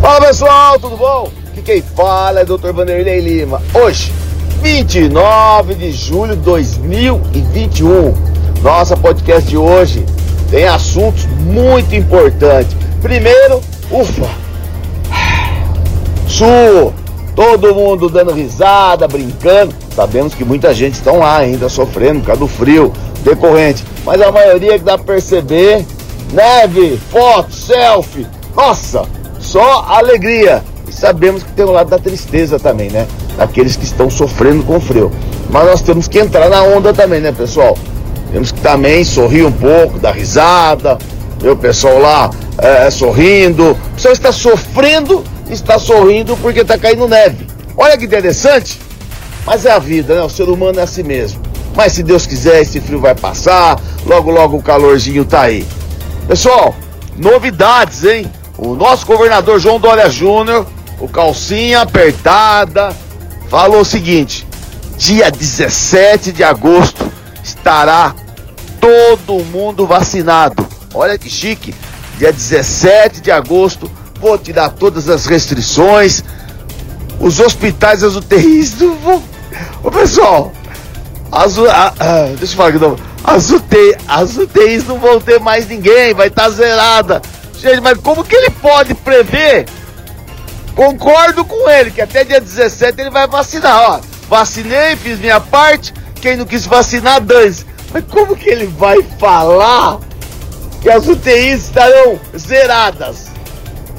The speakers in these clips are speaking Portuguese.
Fala pessoal, tudo bom? Aqui quem fala é Dr. Vanderlei Lima. Hoje, 29 de julho de 2021. Nossa podcast de hoje tem assuntos muito importantes. Primeiro, ufa, sul, todo mundo dando risada, brincando. Sabemos que muita gente está lá ainda sofrendo por causa do frio decorrente, mas a maioria que dá para perceber, neve, foto, selfie, nossa, só alegria. E sabemos que tem o lado da tristeza também, né? Daqueles que estão sofrendo com frio. Mas nós temos que entrar na onda também, né, pessoal? Temos que também sorrir um pouco, dar risada, ver o pessoal lá é, sorrindo. O pessoal está sofrendo, está sorrindo porque está caindo neve. Olha que interessante. Mas é a vida, né? O ser humano é assim mesmo. Mas se Deus quiser, esse frio vai passar. Logo, logo o calorzinho tá aí. Pessoal, novidades, hein? O nosso governador João Dória Júnior, o calcinha apertada, falou o seguinte: dia 17 de agosto estará todo mundo vacinado. Olha que chique. Dia 17 de agosto, vou tirar todas as restrições. Os hospitais, as UTIs vão. Ô pessoal, as, a, a, deixa eu falar aqui não. As, UTI, as UTIs não vão ter mais ninguém, vai estar tá zerada. Gente, mas como que ele pode prever? Concordo com ele que até dia 17 ele vai vacinar. Ó, vacinei, fiz minha parte. Quem não quis vacinar, dane-se. Mas como que ele vai falar que as UTIs estarão zeradas?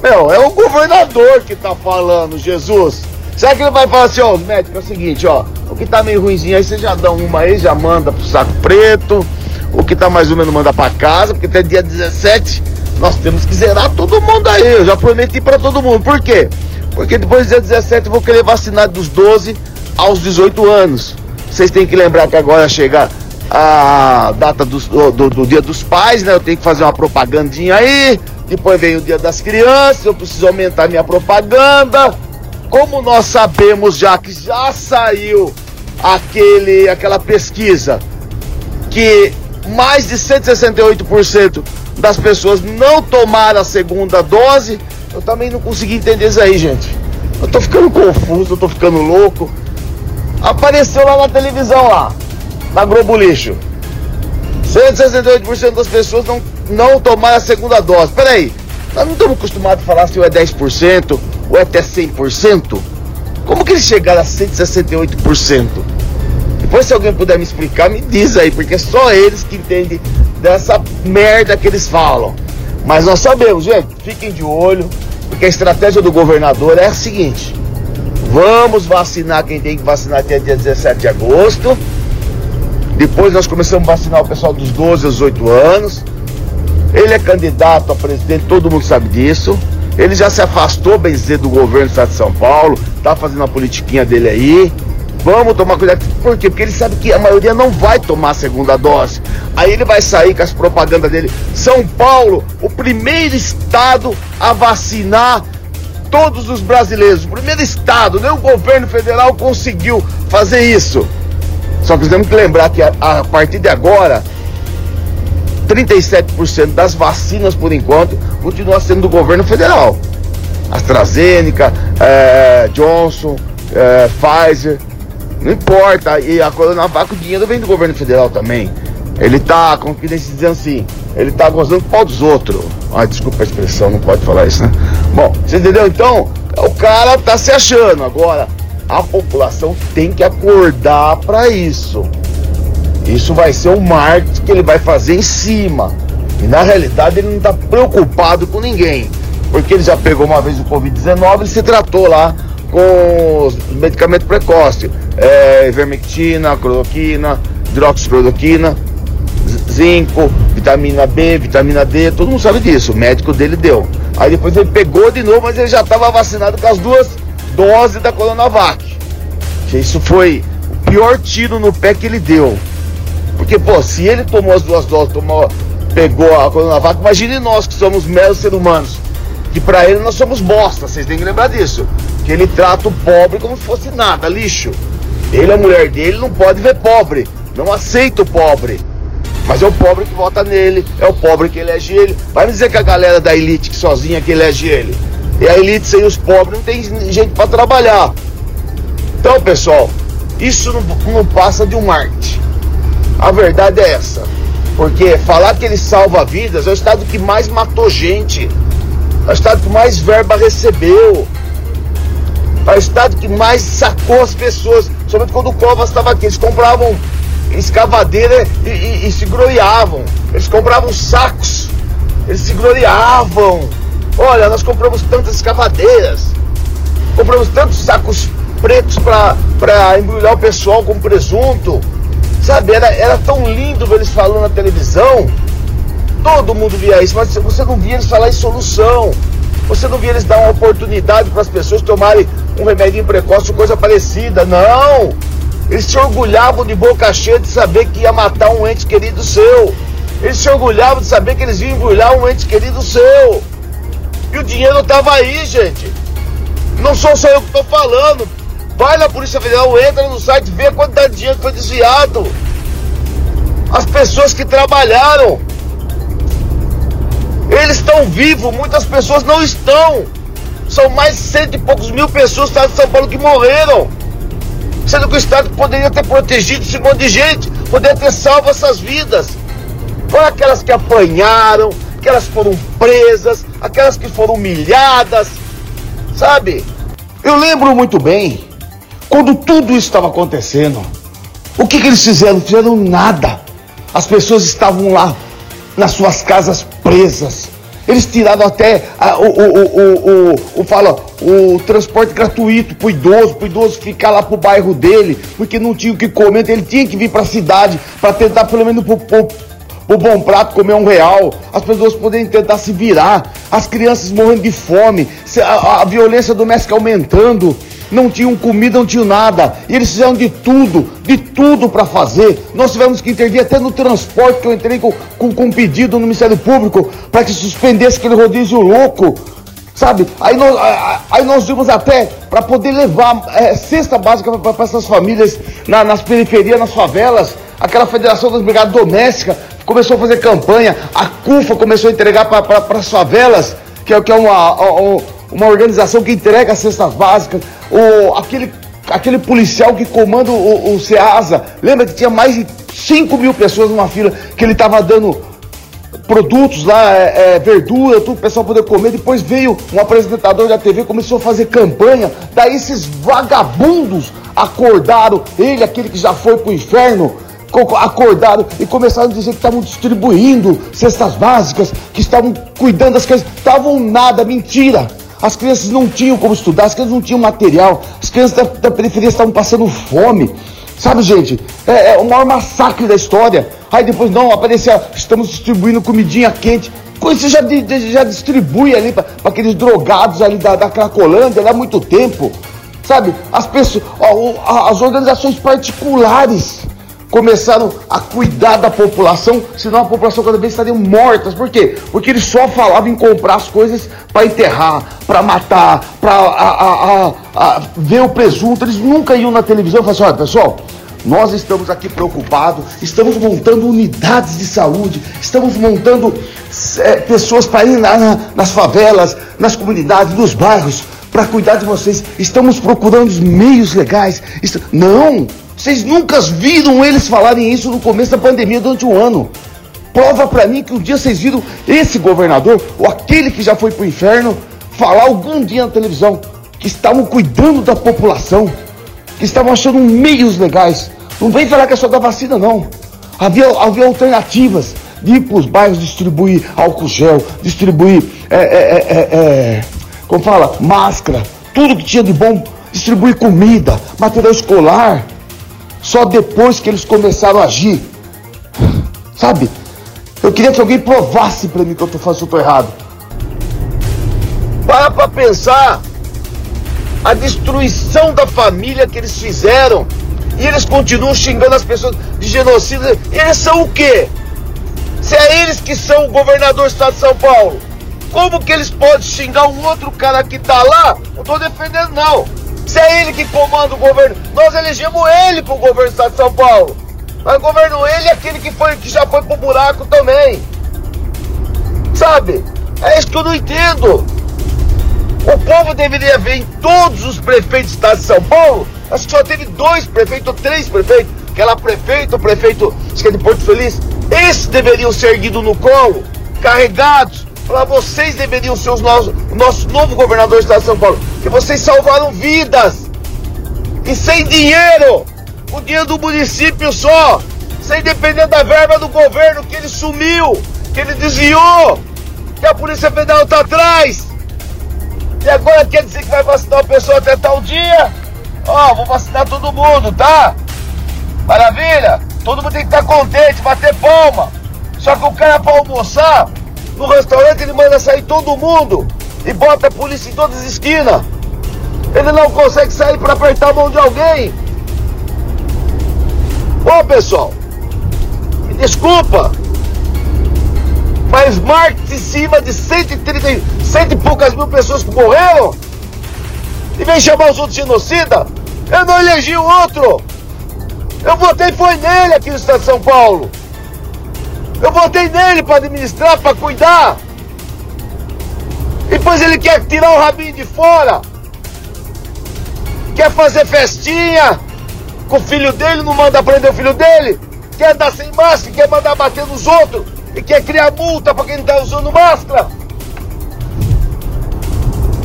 Meu, é o governador que tá falando, Jesus. Será que ele vai falar assim, ó, médico, é o seguinte, ó, o que tá meio ruimzinho aí, você já dá uma aí, já manda pro saco preto, o que tá mais ou menos manda pra casa, porque até dia 17 nós temos que zerar todo mundo aí, eu já prometi para todo mundo. Por quê? Porque depois do dia 17 eu vou querer vacinar dos 12 aos 18 anos. Vocês têm que lembrar que agora chega a data do, do, do, dia dos pais, né? Eu tenho que fazer uma propagandinha aí. Depois vem o dia das crianças, eu preciso aumentar minha propaganda. Como nós sabemos já que já saiu aquele, aquela pesquisa que mais de 168% das pessoas não tomaram a segunda dose, eu também não consegui entender isso aí, gente. Eu tô ficando confuso, eu tô ficando louco. Apareceu lá na televisão lá na Globo Lixo. 168% das pessoas não, não tomaram a segunda dose. Peraí, nós não estamos acostumados a falar se é 10% ou é até 100%? Como que eles chegaram a 168%? Depois, se alguém puder me explicar, me diz aí, porque só eles que entendem dessa merda que eles falam. Mas nós sabemos, gente, fiquem de olho, porque a estratégia do governador é a seguinte: vamos vacinar quem tem que vacinar até dia 17 de agosto depois nós começamos a vacinar o pessoal dos 12 aos 18 anos. Ele é candidato a presidente, todo mundo sabe disso. Ele já se afastou, bem dizer, do governo do estado de São Paulo, tá fazendo a politiquinha dele aí. Vamos tomar cuidado. Por quê? Porque ele sabe que a maioria não vai tomar a segunda dose. Aí ele vai sair com as propagandas dele. São Paulo, o primeiro estado a vacinar todos os brasileiros. O primeiro estado, nem o governo federal conseguiu fazer isso. Só que temos que lembrar que a, a partir de agora, 37% das vacinas, por enquanto, continua sendo do governo federal. AstraZeneca, é, Johnson, é, Pfizer, não importa. E a Coronavac, o dinheiro vem do governo federal também. Ele tá, como que eles dizem assim, ele tá gozando pau dos outros. Ai, desculpa a expressão, não pode falar isso, né? Bom, você entendeu? Então, o cara tá se achando. Agora, a população tem que acordar para isso. Isso vai ser um marketing que ele vai fazer em cima. E na realidade ele não está preocupado com ninguém. Porque ele já pegou uma vez o Covid-19 e se tratou lá com os medicamentos precoces. É, cloroquina, hidroxicloroquina, zinco, vitamina B, vitamina D, todo mundo sabe disso. O médico dele deu. Aí depois ele pegou de novo, mas ele já estava vacinado com as duas dose da Coronavac. Isso foi o pior tiro no pé que ele deu. Porque, pô, se ele tomou as duas doses, tomou, pegou a Coronavac, imagine nós que somos meros seres humanos. Que para ele nós somos bosta, vocês têm que lembrar disso. Que ele trata o pobre como se fosse nada, lixo. Ele, a mulher dele, não pode ver pobre. Não aceita o pobre. Mas é o pobre que vota nele, é o pobre que elege ele. Vai me dizer que a galera da elite que sozinha que elege ele. E a elite sem os pobres não tem gente para trabalhar. Então, pessoal, isso não, não passa de um arte. A verdade é essa. Porque falar que ele salva vidas é o estado que mais matou gente. É o estado que mais verba recebeu. É o estado que mais sacou as pessoas. Somente quando o Covas estava aqui. Eles compravam escavadeira e, e, e se gloriavam. Eles compravam sacos. Eles se gloriavam. Olha, nós compramos tantas escavadeiras. Compramos tantos sacos pretos para embrulhar o pessoal com presunto. Sabe, era, era tão lindo ver eles falando na televisão. Todo mundo via isso, mas você não via eles falar em solução. Você não via eles dar uma oportunidade para as pessoas tomarem um remédio precoce coisa parecida. Não! Eles se orgulhavam de boca cheia de saber que ia matar um ente querido seu. Eles se orgulhavam de saber que eles iam embrulhar um ente querido seu. E o dinheiro estava aí, gente. Não sou só eu que estou falando. Vai na Polícia Federal, entra no site, vê a quantidade de dinheiro que foi desviado. As pessoas que trabalharam. Eles estão vivos, muitas pessoas não estão. São mais cento e poucos mil pessoas do estado de São Paulo que morreram. Sendo que o Estado poderia ter protegido esse monte de gente, poderia ter salvo essas vidas. Foram aquelas que apanharam, aquelas que foram presas, aquelas que foram humilhadas, sabe? Eu lembro muito bem quando tudo isso estava acontecendo, o que, que eles fizeram? Não fizeram nada. As pessoas estavam lá nas suas casas presas. Eles tiraram até a, o, o, o, o, fala, o transporte gratuito o idoso, para o idoso ficar lá para o bairro dele, porque não tinha o que comer, então ele tinha que vir para a cidade para tentar pelo menos o bom prato comer um real, as pessoas poderem tentar se virar, as crianças morrendo de fome, a, a violência doméstica aumentando não tinham comida, não tinham nada. E eles fizeram de tudo, de tudo para fazer. Nós tivemos que intervir até no transporte, que eu entrei com, com, com um pedido no Ministério Público para que suspendesse aquele rodízio louco. Sabe? Aí nós, aí nós vimos até para poder levar é, cesta básica para essas famílias na, nas periferias, nas favelas. Aquela Federação das Brigadas Domésticas começou a fazer campanha. A CUFA começou a entregar para as favelas, que é, que é uma, uma, organização que entrega cestas básicas o, aquele, aquele policial que comanda o, o SEASA, lembra que tinha mais de 5 mil pessoas numa fila que ele estava dando produtos lá, é, é, verdura, tudo, o pessoal poder comer. Depois veio um apresentador da TV, começou a fazer campanha. Daí esses vagabundos acordaram, ele, aquele que já foi pro inferno, acordaram e começaram a dizer que estavam distribuindo cestas básicas, que estavam cuidando das coisas. Estavam nada, mentira. As crianças não tinham como estudar, as crianças não tinham material, as crianças da, da periferia estavam passando fome. Sabe, gente? É, é, o maior massacre da história. Aí depois, não, aparecia, estamos distribuindo comidinha quente. Você já, já distribui ali para aqueles drogados ali da, da Cracolândia há muito tempo. Sabe? As pessoas, ó, as organizações particulares começaram a cuidar da população, senão a população cada vez estaria mortas. Por quê? Porque eles só falavam em comprar as coisas para enterrar, para matar, para ver o presunto. Eles nunca iam na televisão e falavam assim, olha pessoal, nós estamos aqui preocupados, estamos montando unidades de saúde, estamos montando é, pessoas para ir na, na, nas favelas, nas comunidades, nos bairros, para cuidar de vocês. Estamos procurando os meios legais. Não! Vocês nunca viram eles falarem isso no começo da pandemia durante um ano. Prova para mim que um dia vocês viram esse governador, ou aquele que já foi pro inferno, falar algum dia na televisão que estavam cuidando da população, que estavam achando meios legais. Não vem falar que é só da vacina, não. Havia, havia alternativas de ir para os bairros distribuir álcool gel, distribuir, é, é, é, é, como fala, máscara, tudo que tinha de bom, distribuir comida, material escolar. Só depois que eles começaram a agir. Sabe? Eu queria que alguém provasse para mim que eu tô fazendo tudo errado. Para pra pensar a destruição da família que eles fizeram. E eles continuam xingando as pessoas de genocídio. Eles são o quê? Se é eles que são o governador do estado de São Paulo, como que eles podem xingar um outro cara que tá lá? Não tô defendendo não. Se é ele que comanda o governo, nós elegemos ele para o governo do estado de São Paulo. Mas governo ele é aquele que, foi, que já foi pro buraco também. Sabe? É isso que eu não entendo. O povo deveria ver em todos os prefeitos do estado de São Paulo. Acho que só teve dois prefeitos, ou três prefeitos. Aquela prefeito, o prefeito, acho que é de Porto Feliz. Esses deveriam ser erguidos no colo, carregados. Falar, vocês deveriam ser os nossos, o nosso novo governador do estado de São Paulo. Que vocês salvaram vidas. E sem dinheiro. O dinheiro do município só. Sem depender da verba do governo que ele sumiu, que ele desviou. Que a Polícia Federal está atrás. E agora quer dizer que vai vacinar a pessoa até tal dia? Ó, oh, vou vacinar todo mundo, tá? Maravilha? Todo mundo tem que estar contente, bater palma. Só que o cara para almoçar, no restaurante ele manda sair todo mundo e bota a polícia em todas as esquinas. Ele não consegue sair para apertar a mão de alguém. Ô pessoal, me desculpa, mas marca em cima de 130, cento e poucas mil pessoas que morreram e vem chamar os outros genocida. Eu não elegi o outro. Eu votei foi nele aqui no estado de São Paulo. Eu votei nele para administrar, para cuidar. E depois ele quer tirar o rabinho de fora. Quer fazer festinha com o filho dele, não manda prender o filho dele. Quer andar sem máscara, quer mandar bater nos outros e quer criar multa para quem não está usando máscara.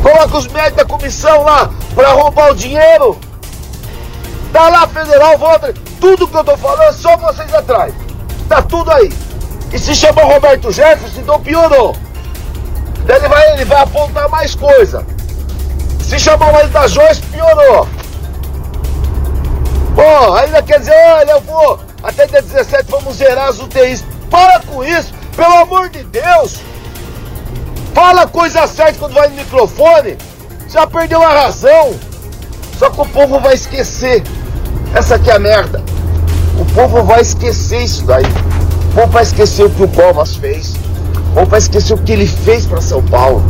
Coloca os médicos da comissão lá para roubar o dinheiro. Tá lá federal, volta. Tudo que eu tô falando, só vocês atrás. Tá tudo aí. E se chamar Roberto Jefferson, então piorou. Daí ele vai, ele vai apontar mais coisa. Se chamar o da Joyce, piorou. Pô, ainda quer dizer, olha, eu vou até dia 17 vamos zerar as UTIs. Para com isso, pelo amor de Deus! Fala coisa certa quando vai no microfone. Já perdeu a razão. Só que o povo vai esquecer. Essa aqui é a merda. O povo vai esquecer isso daí. O povo vai esquecer o que o Covas fez. O povo vai esquecer o que ele fez para São Paulo.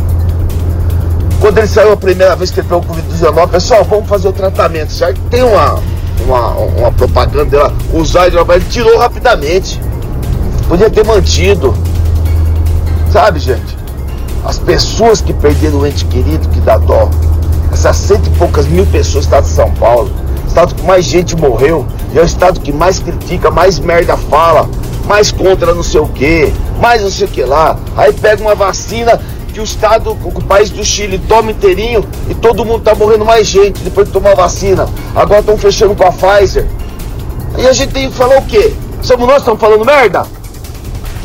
Quando ele saiu a primeira vez que ele pegou o Covid-19, pessoal, vamos fazer o tratamento, certo? Tem uma, uma, uma propaganda lá, usar ele tirou rapidamente. Podia ter mantido. Sabe, gente? As pessoas que perderam o ente querido, que dá dó. Essas cento e poucas mil pessoas do estado de São Paulo. Estado que mais gente morreu. E é o estado que mais critica, mais merda fala. Mais contra não sei o que. Mais não sei o que lá. Aí pega uma vacina que o estado, o país do Chile toma inteirinho e todo mundo tá morrendo mais gente depois de tomar vacina. Agora estão fechando com a Pfizer. E a gente tem que falar o quê? Somos nós que estamos falando merda?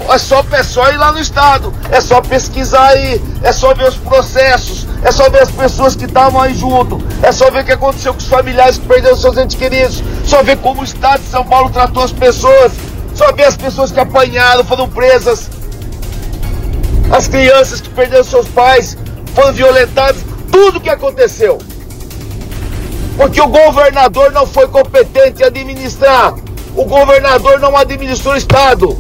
É só, é só ir lá no estado, é só pesquisar aí, é só ver os processos, é só ver as pessoas que estavam aí junto, é só ver o que aconteceu com os familiares que perderam seus entes queridos, só ver como o estado de São Paulo tratou as pessoas, só ver as pessoas que apanharam, foram presas, as crianças que perderam seus pais, foram violentadas, tudo que aconteceu. Porque o governador não foi competente em administrar, o governador não administrou o estado.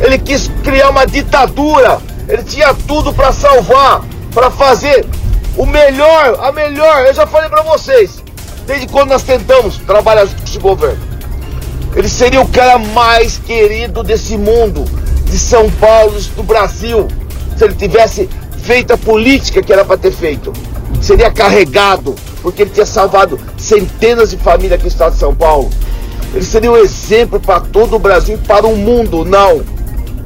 Ele quis criar uma ditadura. Ele tinha tudo para salvar, para fazer o melhor, a melhor. Eu já falei para vocês, desde quando nós tentamos trabalhar com esse governo. Ele seria o cara mais querido desse mundo, de São Paulo, do Brasil. Se ele tivesse feito a política que era para ter feito, seria carregado, porque ele tinha salvado centenas de famílias aqui no estado de São Paulo. Ele seria um exemplo para todo o Brasil e para o mundo, não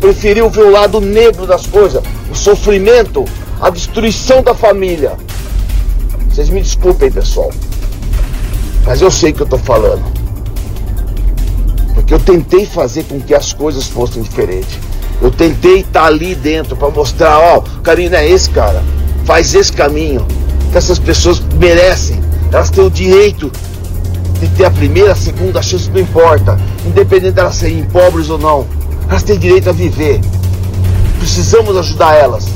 preferiu ver o lado negro das coisas, o sofrimento, a destruição da família. Vocês me desculpem, pessoal, mas eu sei o que eu estou falando. Porque eu tentei fazer com que as coisas fossem diferentes. Eu tentei estar tá ali dentro para mostrar, ó, o caminho é esse, cara. Faz esse caminho. Que essas pessoas merecem. Elas têm o direito de ter a primeira, a segunda chance, não importa. Independente delas serem pobres ou não. Elas têm direito a viver. Precisamos ajudar elas.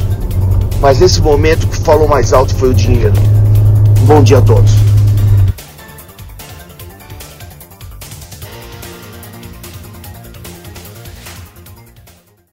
Mas nesse momento que falou mais alto foi o dinheiro. Bom dia a todos.